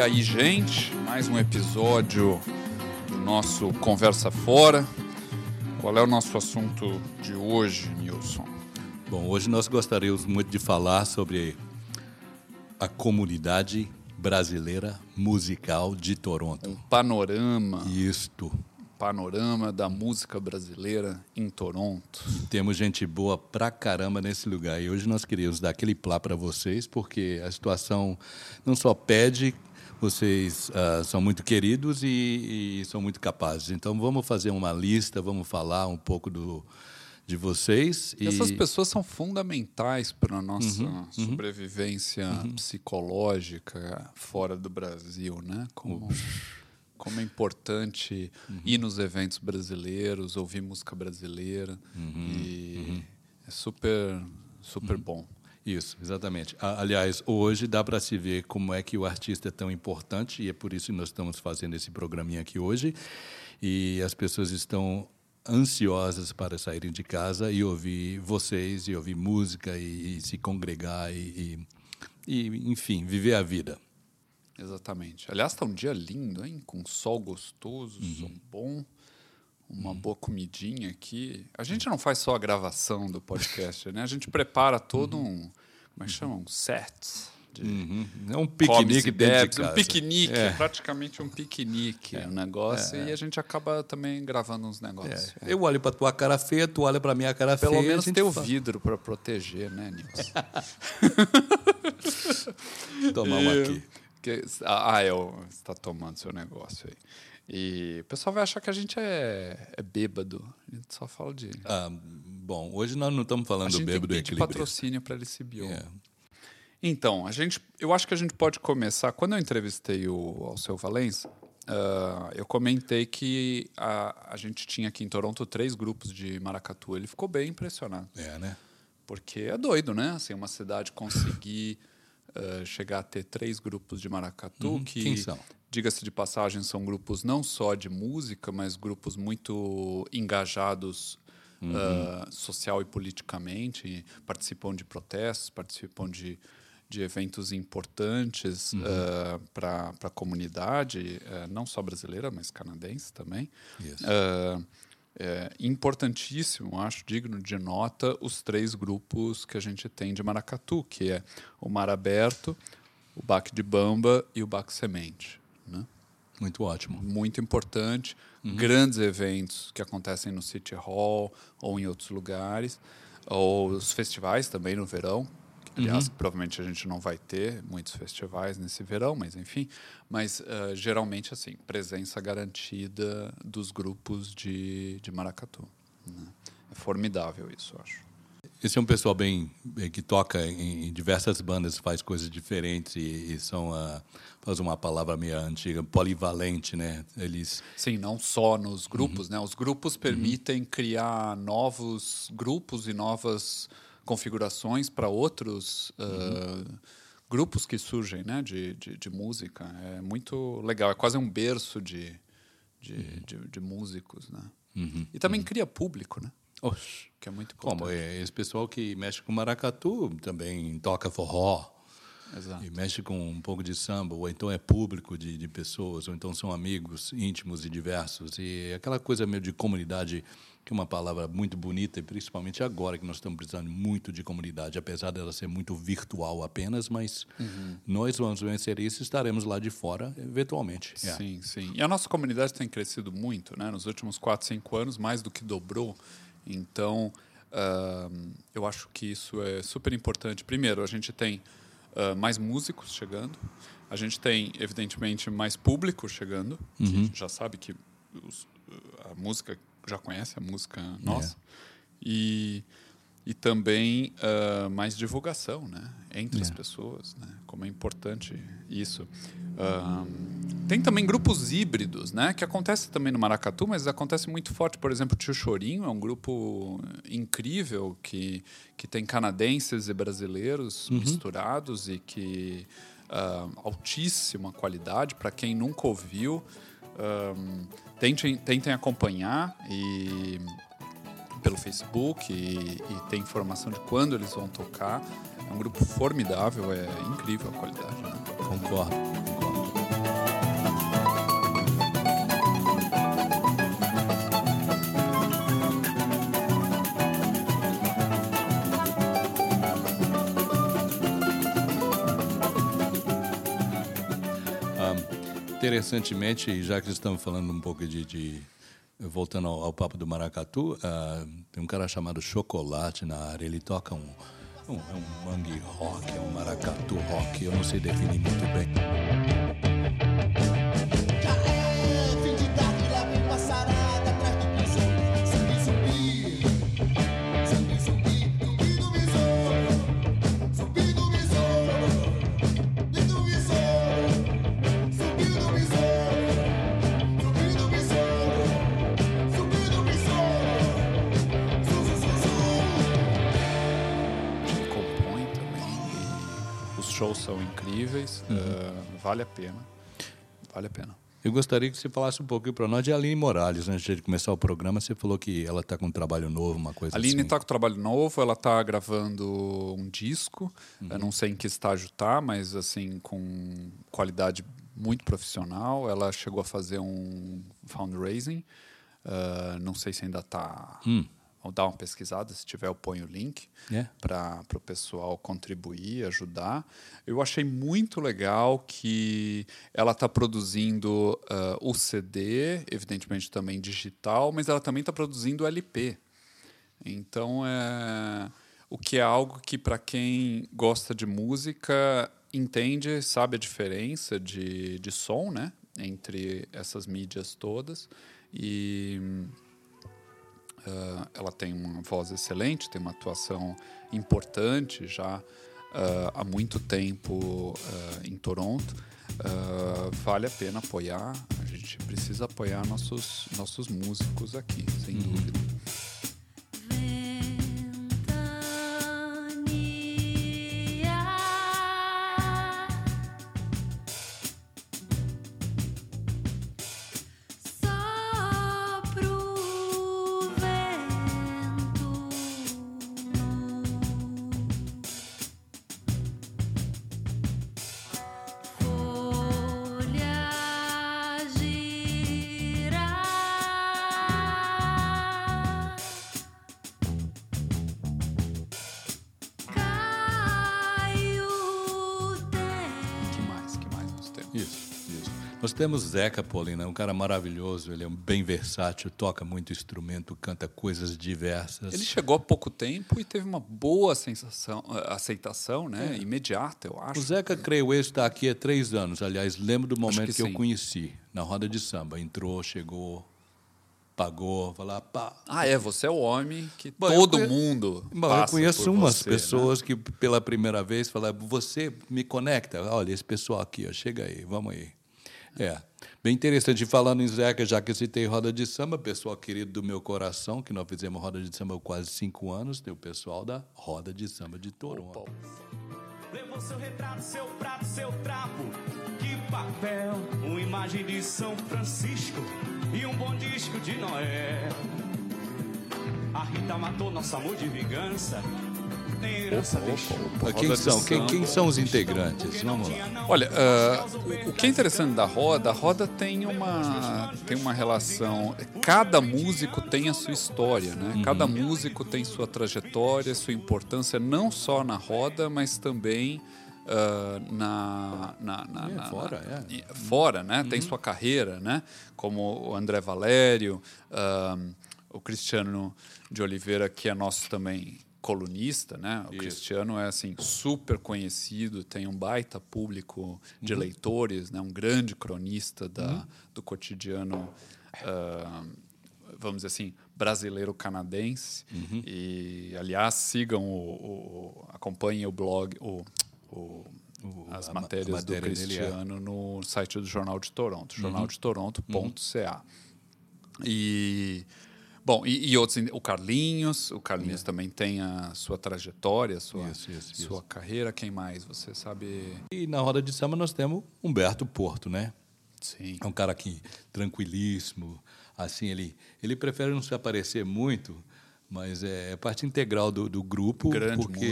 E aí, gente, mais um episódio do nosso Conversa Fora. Qual é o nosso assunto de hoje, Nilson? Bom, hoje nós gostaríamos muito de falar sobre a comunidade brasileira musical de Toronto. Um panorama. Isto. Panorama da música brasileira em Toronto. E temos gente boa pra caramba nesse lugar. E hoje nós queríamos dar aquele plá para vocês, porque a situação não só pede, vocês uh, são muito queridos e, e, são muito capazes. Então vamos fazer uma lista, vamos falar um pouco do, de vocês. E... Essas pessoas são fundamentais para a nossa uhum, uhum. sobrevivência uhum. psicológica fora do Brasil, né? Como, como é importante uhum. ir nos eventos brasileiros, ouvir música brasileira. Uhum, e uhum. é super, super bom. Isso, exatamente. Aliás, hoje dá para se ver como é que o artista é tão importante e é por isso que nós estamos fazendo esse programinha aqui hoje. E as pessoas estão ansiosas para saírem de casa e ouvir vocês, e ouvir música, e, e se congregar, e, e, e, enfim, viver a vida. Exatamente. Aliás, está um dia lindo, hein? Com sol gostoso, uhum. som bom, uma uhum. boa comidinha aqui. A gente não faz só a gravação do podcast, né? A gente prepara todo uhum. um. Como é que chama? Um set de uhum. É um piquenique bebes, Um piquenique, é. praticamente um piquenique é. um negócio. É. E a gente acaba também gravando uns negócios. É. Eu olho para tua cara feia, tu olha para minha cara Pelo feia. Pelo menos tem o vidro para proteger, né, Nilson? Tomar uma aqui. Ah, é, você está tomando seu negócio aí. E o pessoal vai achar que a gente é, é bêbado. A gente só fala de. Ah, bom, hoje nós não estamos falando do bêbado e equilíbrio. patrocínio para esse bio. É. Então, a gente, eu acho que a gente pode começar. Quando eu entrevistei o Alceu Valença, uh, eu comentei que a, a gente tinha aqui em Toronto três grupos de maracatu. Ele ficou bem impressionado. É, né? Porque é doido, né? Assim, uma cidade conseguir uh, chegar a ter três grupos de maracatu uhum. que. Quem são? Diga-se de passagem, são grupos não só de música, mas grupos muito engajados Uhum. Uh, social e politicamente, participam de protestos, participam de de eventos importantes uhum. uh, para a comunidade, uh, não só brasileira, mas canadense também. Uh, é importantíssimo, acho digno de nota, os três grupos que a gente tem de maracatu, que é o Mar Aberto, o Baque de Bamba e o Baque Semente. Muito ótimo. Muito importante. Uhum. Grandes eventos que acontecem no City Hall ou em outros lugares. Ou os festivais também no verão, Aliás, uhum. provavelmente a gente não vai ter muitos festivais nesse verão, mas enfim. Mas uh, geralmente, assim, presença garantida dos grupos de, de maracatu. Né? É formidável isso, eu acho. Esse é um pessoal bem que toca em, diversas bandas, faz coisas diferentes e, e são uh, faz uma palavra meio antiga, polivalente, né? Eles sim, não só nos grupos, uhum. né? Os grupos permitem uhum. criar novos grupos e novas configurações para outros uhum. uh, grupos que surgem né, de, de, de, música. É muito legal, é quase um berço de, de, uhum. de, de músicos. Né? Uhum. E também cria público, né? Oxe. Que é muito importante. Como é, esse pessoal que mexe com maracatu também toca forró. Exato. E mexe com um pouco de samba, ou então é público de, de pessoas, ou então são amigos íntimos e diversos. E aquela coisa meio de comunidade que é uma palavra muito bonita, e principalmente agora que nós estamos precisando muito de comunidade, apesar dela ser muito virtual apenas, mas uhum. nós vamos vencer isso e estaremos lá de fora eventualmente. É. Sim, é. sim. E a nossa comunidade tem crescido muito, né? Nos últimos 4, 5 anos, mais do que dobrou. Então, uh, eu acho que isso é super importante. Primeiro, a gente tem uh, mais músicos chegando, a gente tem, evidentemente, mais público chegando, uhum. que já sabe que os, a música já conhece a música nossa. É. E, e também uh, mais divulgação né? entre é. as pessoas, né? como é importante isso. Uh, tem também grupos híbridos, né? que acontece também no Maracatu, mas acontece muito forte. Por exemplo, o Tio Chorinho é um grupo incrível que, que tem canadenses e brasileiros uhum. misturados e que uh, altíssima qualidade. Para quem nunca ouviu, um, tentem, tentem acompanhar e pelo Facebook e, e tem informação de quando eles vão tocar. É um grupo formidável, é incrível a qualidade. Né? Concordo. Ah, interessantemente, já que estamos falando um pouco de, de voltando ao, ao, papo do maracatu, uh, tem um cara chamado Chocolate na área. Ele toca um, um, é um mangue rock, é um maracatu rock. Eu não sei definir muito bem. Shows são incríveis, uhum. uh, vale a pena. Vale a pena. Eu gostaria que você falasse um pouquinho para nós de Aline Morales. Antes de começar o programa, você falou que ela está com um trabalho novo, uma coisa Aline assim. Aline está com um trabalho novo, ela está gravando um disco. Uhum. Eu não sei em que estágio está, mas assim, com qualidade muito profissional. Ela chegou a fazer um fundraising. Uh, não sei se ainda está. Hum ou dar uma pesquisada, se tiver eu ponho o link. É. para o pessoal contribuir, ajudar. Eu achei muito legal que ela está produzindo uh, o CD, evidentemente também digital, mas ela também está produzindo LP. Então é o que é algo que para quem gosta de música entende, sabe a diferença de, de som, né, entre essas mídias todas e Uh, ela tem uma voz excelente, tem uma atuação importante já uh, há muito tempo uh, em Toronto. vale a pena apoiar, a gente precisa apoiar nossos, nossos músicos aqui, sem uhum. dúvida. Nós temos Zeca Polina, um cara maravilhoso, ele é um bem versátil, toca muito instrumento, canta coisas diversas. Ele chegou há pouco tempo e teve uma boa sensação, aceitação, né? É. Imediata, eu acho. O Zeca, creio eu, está aqui há três anos. Aliás, lembro do momento que, que eu conheci, na roda de samba. Entrou, chegou, pagou, falar, pá. Ah, é, você é o homem que Bom, todo mundo. Bom, eu conheço umas você, né? pessoas né? que pela primeira vez falaram, você me conecta, olha, esse pessoal aqui, ó, chega aí, vamos aí. É. Bem interessante. Falando em Zeca, já que citei roda de samba, pessoal querido do meu coração, que nós fizemos roda de samba há quase cinco anos, tem o pessoal da Roda de Samba de Toronto. Levou seu retrato, seu prato, seu trapo, que papel, uma imagem de São Francisco e um bom disco de Noé. A Rita matou nosso amor de vingança Opa, opa, Quem são? Quem, quem, são os integrantes? Vamos lá. Olha, uh, o que é interessante da roda, a roda tem uma, tem uma relação. Cada músico tem a sua história, né? Uhum. Cada músico tem sua trajetória, sua importância, não só na roda, mas também. Uh, na, na, na, é, na, fora, na, é. fora, né? Uhum. Tem sua carreira, né? Como o André Valério, uh, o Cristiano de Oliveira, que é nosso também colunista, né? O Isso. Cristiano é assim super conhecido, tem um baita público de uhum. leitores, né? Um grande cronista da, uhum. do cotidiano, uh, vamos dizer assim, brasileiro canadense. Uhum. E aliás sigam o, o acompanhem o blog, o, o as matérias matéria do é. Cristiano é. no site do Jornal de Toronto, uhum. jornaldetoronto.ca. E Bom, e, e, outros, o Carlinhos, o Carlinhos é. também tem a sua trajetória, sua, isso, isso, sua isso. carreira. Quem mais? Você sabe. E na roda de samba nós temos Humberto Porto, né? Sim. É um cara que tranquilíssimo, assim ele ele prefere não se aparecer muito, mas é, é parte integral do, do grupo, Grande porque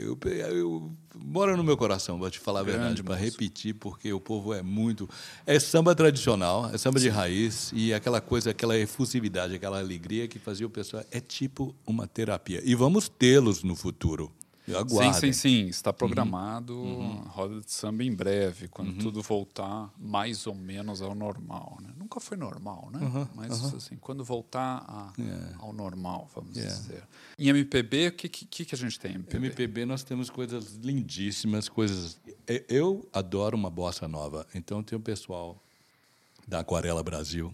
eu, eu, mora no meu coração, vou te falar a verdade, para repetir, porque o povo é muito. É samba tradicional, é samba Sim. de raiz, e aquela coisa, aquela efusividade, aquela alegria que fazia o pessoal. É tipo uma terapia. E vamos tê-los no futuro. Aguardem. Sim, sim, sim. Está programado uhum. roda de samba em breve, quando uhum. tudo voltar mais ou menos ao normal. Né? Nunca foi normal, né? Uhum. Mas assim, quando voltar a, yeah. ao normal, vamos yeah. dizer. Em MPB, o que, que, que a gente tem em MPB? MPB nós temos coisas lindíssimas, coisas. Eu adoro uma bossa nova. Então tem o pessoal da Aquarela Brasil.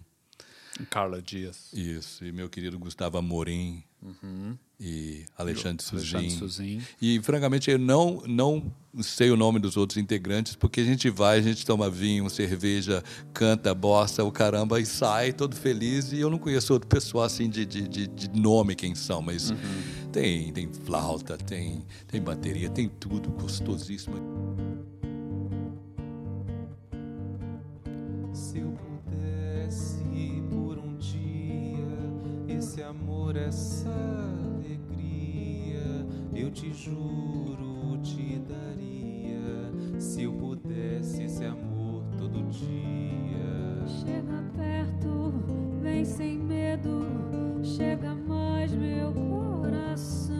Carla Dias. Isso, e meu querido Gustavo Amorim. Uhum e Alexandre Suzin. E, francamente, eu não, não sei o nome dos outros integrantes, porque a gente vai, a gente toma vinho, cerveja, canta, bossa, o caramba, e sai todo feliz. E eu não conheço outro pessoal assim de, de, de, de nome quem são, mas uhum. tem, tem flauta, tem, tem bateria, tem tudo gostosíssimo. Eu te juro, te daria se eu pudesse esse amor todo dia. Chega perto, vem sem medo, chega mais meu coração,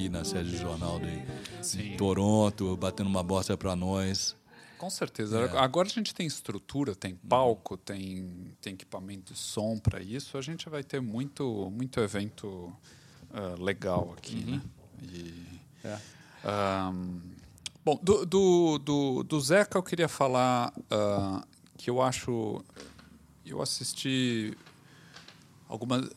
aqui na sede do Jornal de, de Toronto, batendo uma bosta para nós. Com certeza. É. Agora a gente tem estrutura, tem palco, tem, tem equipamento de som para isso. A gente vai ter muito, muito evento uh, legal aqui. Uhum. Né? E, é. um, bom, do, do, do, do, Zeca eu queria falar uh, que eu acho. Eu assisti algumas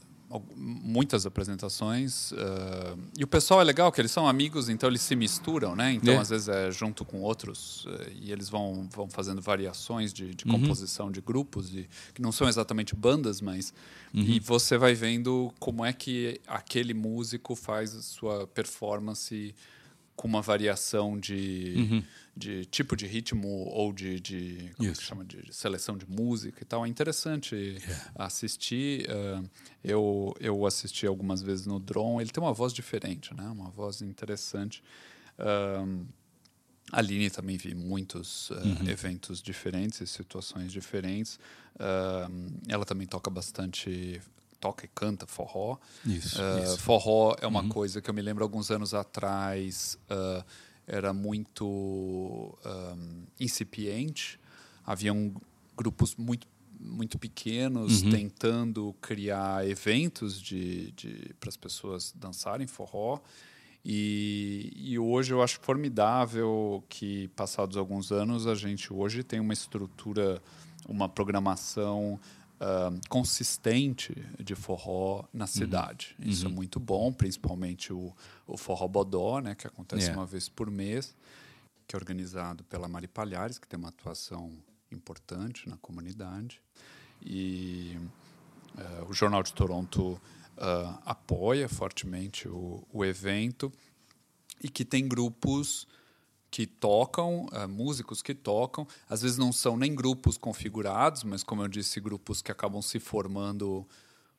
muitas apresentações uh, e o pessoal é legal que eles são amigos então eles se misturam né então é. às vezes é junto com outros uh, e eles vão vão fazendo variações de, de uhum. composição de grupos que não são exatamente bandas mas uhum. e você vai vendo como é que aquele músico faz sua performance com uma variação de, uhum. de tipo de ritmo ou de, de como é chama de, de, seleção de música e tal. É interessante yeah. assistir. Uh, eu, eu assisti algumas vezes no Drone. Ele tem uma voz diferente, né? Uma voz interessante. Uh, a Aline também vi muitos uh, uhum. eventos diferentes e situações diferentes. ela também toca bastante toca e canta forró. Isso, uh, isso. Forró é uma uhum. coisa que eu me lembro alguns anos atrás uh, era muito um, incipiente. Haviam grupos muito muito pequenos uhum. tentando criar eventos de, de para as pessoas dançarem forró. E, e, hoje eu acho formidável que, passados alguns anos, a gente hoje tem uma estrutura, uma programação uh, consistente de forró na uhum. cidade. Uhum. Isso é muito bom, principalmente o, o Forró Bodó, né, que acontece yeah. uma vez por mês, que é organizado pela Mari Palhares, que tem uma atuação importante na comunidade. E uh, o Jornal de Toronto uh, apoia fortemente o, o evento e que tem grupos que tocam, uh, músicos que tocam, às vezes não são nem grupos configurados, mas como eu disse, grupos que acabam se formando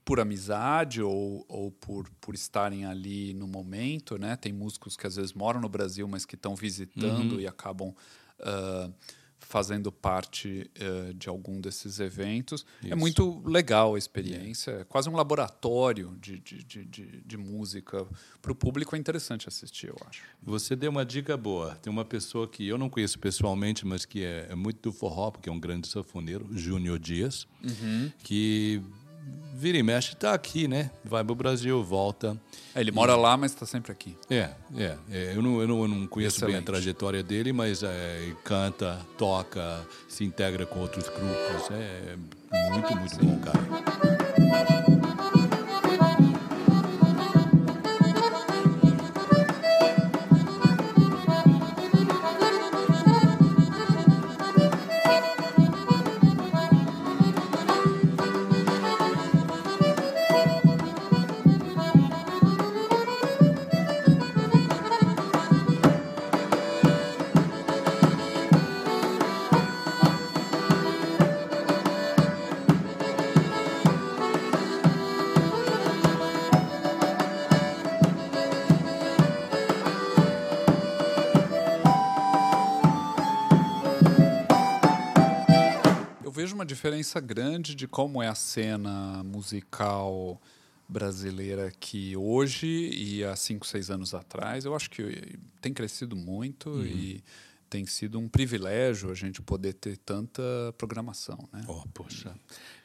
por amizade ou, ou por, por estarem ali no momento, né? Tem músicos que às vezes moram no Brasil, mas que estão visitando uhum. e acabam uh, fazendo parte uh, de algum desses eventos. É Isso. É muito legal a experiência, é quase um laboratório de, de, de, de, de música. Para o público é interessante assistir, eu acho. Você deu uma dica boa. Tem uma pessoa que eu não conheço pessoalmente, mas que é, é muito do forró, porque é um grande sanfoneiro, Júnior Dias, uhum. que vira e mexe está aqui, né? Vai para o Brasil, volta. É, ele mora e... lá, mas está sempre aqui. É, é, é. Eu, não, eu, não, eu não conheço Excelente. bem a trajetória dele, mas é, canta, toca, se integra com outros grupos. É muito, muito Sim. bom, cara. Vejo uma diferença grande de como é a cena musical brasileira aqui hoje e há cinco, seis anos atrás. Eu acho que tem crescido muito Uhum. e tem sido um privilégio a gente poder ter tanta programação, né? Oh, poxa.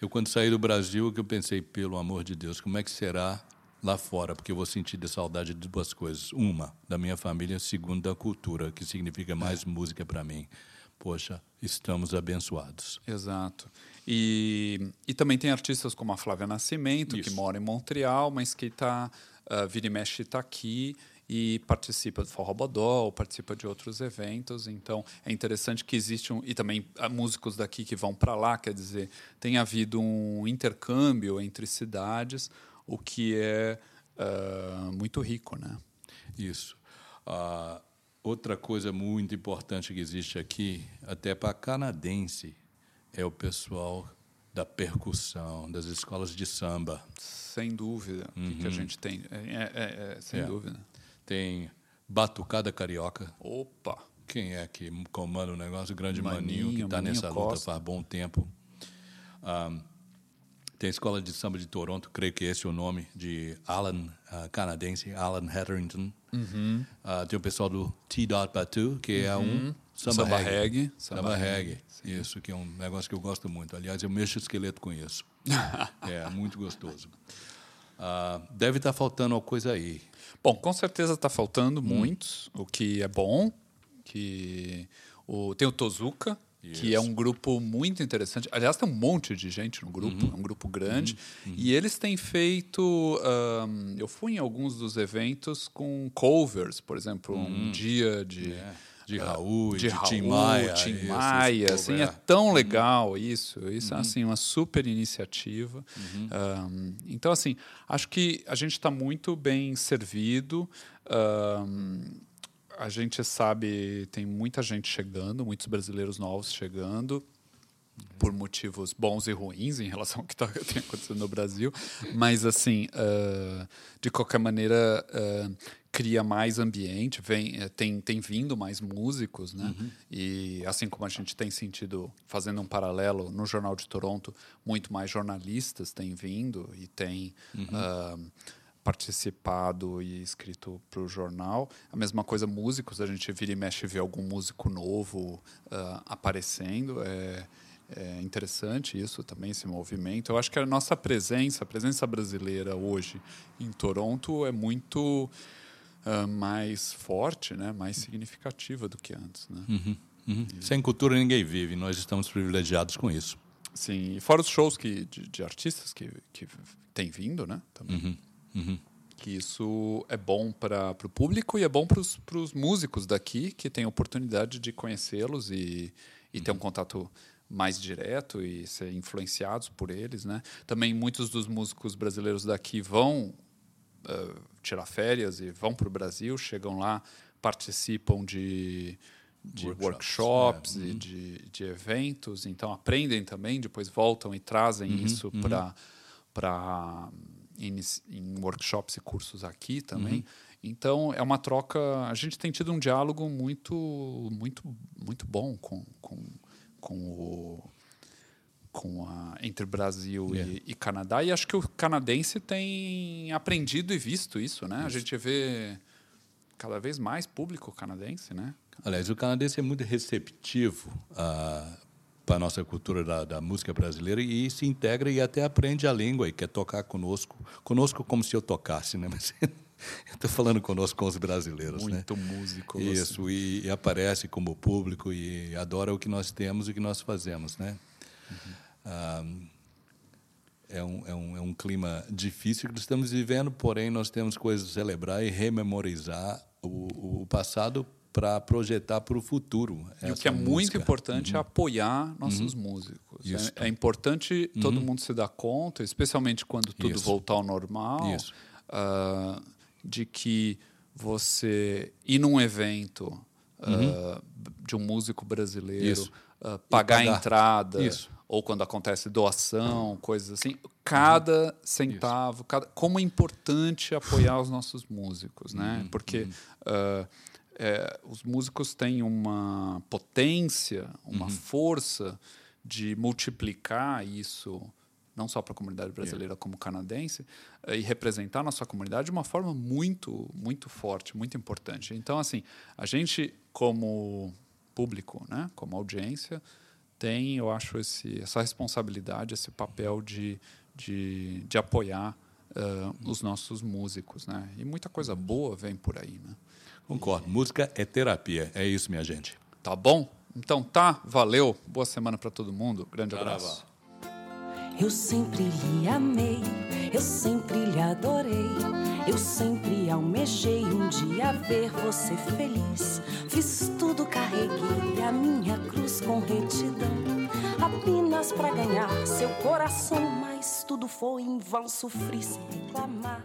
Eu, quando saí do Brasil, que eu pensei, pelo amor de Deus, como é que será lá fora? Porque eu vou sentir de saudade de duas coisas. Uma, da minha família. Segunda, da cultura, que significa mais música para mim. Poxa, estamos abençoados. Exato. E, e também tem artistas como a Flávia Nascimento, que Isso. mora em Montreal, mas que está, vira e mexe, está aqui e participa do Forró Bodó, ou participa de outros eventos. Então, é interessante que existe um... E também há músicos daqui que vão para lá, quer dizer, tem havido um intercâmbio entre cidades, o que é ah, muito rico, né? Isso. Ah, outra coisa muito importante que existe aqui, até para canadense, é o pessoal da percussão, das escolas de samba. Sem dúvida. O que a gente tem? É, é- é- sem Uhum. É. dúvida. Tem Batucada Carioca. Opa! Quem é que comanda o negócio? O grande Maninho, Maninho, que está nessa luta Costa. faz bom tempo. Ah, tem a Escola de Samba de Toronto, creio que esse é o nome, de Alan, ah, canadense, Alan Hetherington. Uhum. Ah, tem o pessoal do T-Dot Batu, que é um samba, Samba reggae. reggae. Samba, Samba reggae. Isso, que é um negócio que eu gosto muito. Aliás, eu mexo o esqueleto com isso. é, muito gostoso. Ah, deve estar faltando uma coisa aí. Bom, com certeza está faltando Hum. muitos, o que é bom. Que o, tem o Tozuka, que é um grupo muito interessante. Aliás, tem um monte de gente no grupo, Uhum. é um grupo grande. E eles têm feito. ahn, eu fui em alguns dos eventos com covers, por exemplo, um dia de. Hum. É, de Raul, e de, de, Raul, Tim Maia. Tim isso, Maia, esse assim, é é. tão legal isso, isso Uhum. é assim uma super iniciativa. Um, então assim, acho que a gente está muito bem servido. Um, a gente sabe tem muita gente chegando, muitos brasileiros novos chegando por motivos bons e ruins em relação ao que tá, tem acontecido no Brasil, mas assim, ah, de qualquer maneira, ah, cria mais ambiente, vem, eh, tem, tem vindo mais músicos, né? E assim como a gente tem sentido, fazendo um paralelo, no Jornal de Toronto, muito mais jornalistas têm vindo e têm ah, participado e escrito para o jornal. A mesma coisa, músicos, a gente vira e mexe e vê algum músico novo ah, aparecendo. É, é interessante isso também, esse movimento. Eu acho que a nossa presença, a presença brasileira hoje em Toronto é muito ah, mais forte, né? mais significativa do que antes. Né? Uhum. Sem cultura ninguém vive. Nós estamos privilegiados com isso. Sim, e fora os shows que, de, de artistas que, que têm vindo, né? Também. Que isso é bom para o público e é bom para os músicos daqui que têm a oportunidade de conhecê-los e, e ter um contato mais direto e ser influenciados por eles, né? Também muitos dos músicos brasileiros daqui vão eh, tirar férias e vão para o Brasil, chegam lá, participam de, de Workshops, workshops, e de, de eventos, então aprendem também, depois voltam e trazem isso para para em, em workshops e cursos aqui também. Então é uma troca. A gente tem tido um diálogo muito muito muito bom com, com, com o com a, entre Brasil Yeah. e, e Canadá e acho que o canadense tem aprendido e visto isso, né? A gente vê cada vez mais público canadense, né? Aliás, o canadense é muito receptivo ah, para a nossa cultura da, da música brasileira e se integra e até aprende a língua e quer tocar conosco. Conosco como se eu tocasse, né? Mas eu estou falando conosco com os brasileiros, né? Muito músico. você. Isso, e, e aparece como público e adora o que nós temos e o que nós fazemos, né? Ah, é, um, é, um, é um clima difícil que estamos vivendo, porém nós temos coisas a celebrar e rememorizar o, o passado para projetar para o futuro. E o que é muito música. importante é apoiar nossos músicos. Isso. É, é importante todo mundo se dar conta, especialmente quando tudo Isso. voltar ao normal, ah, de que você ir num evento ah, de um músico brasileiro, Isso. ah, pagar a pagar. entrada, Isso. ou quando acontece doação, coisas assim, cada centavo, cada, como é importante apoiar os nossos músicos, né? Porque é, os músicos têm uma potência, uma força de multiplicar isso não só para a comunidade brasileira como canadense eh, e representar a nossa comunidade de uma forma muito muito forte, muito importante. Então assim, a gente como público, né, como audiência, tem, eu acho, esse, essa responsabilidade, esse papel de, de, de apoiar uh, os nossos músicos, né? E muita coisa boa vem por aí, né? Concordo. Música é terapia. É isso, minha gente. Tá bom? Então tá, valeu. Boa semana para todo mundo. Grande Caramba. abraço. Eu sempre lhe amei, eu sempre lhe adorei. Eu sempre almejei um dia ver você feliz. Fiz tudo, carreguei a minha cruz com retidão. Apenas pra ganhar seu coração, mas tudo foi em vão, sofri sem reclamar.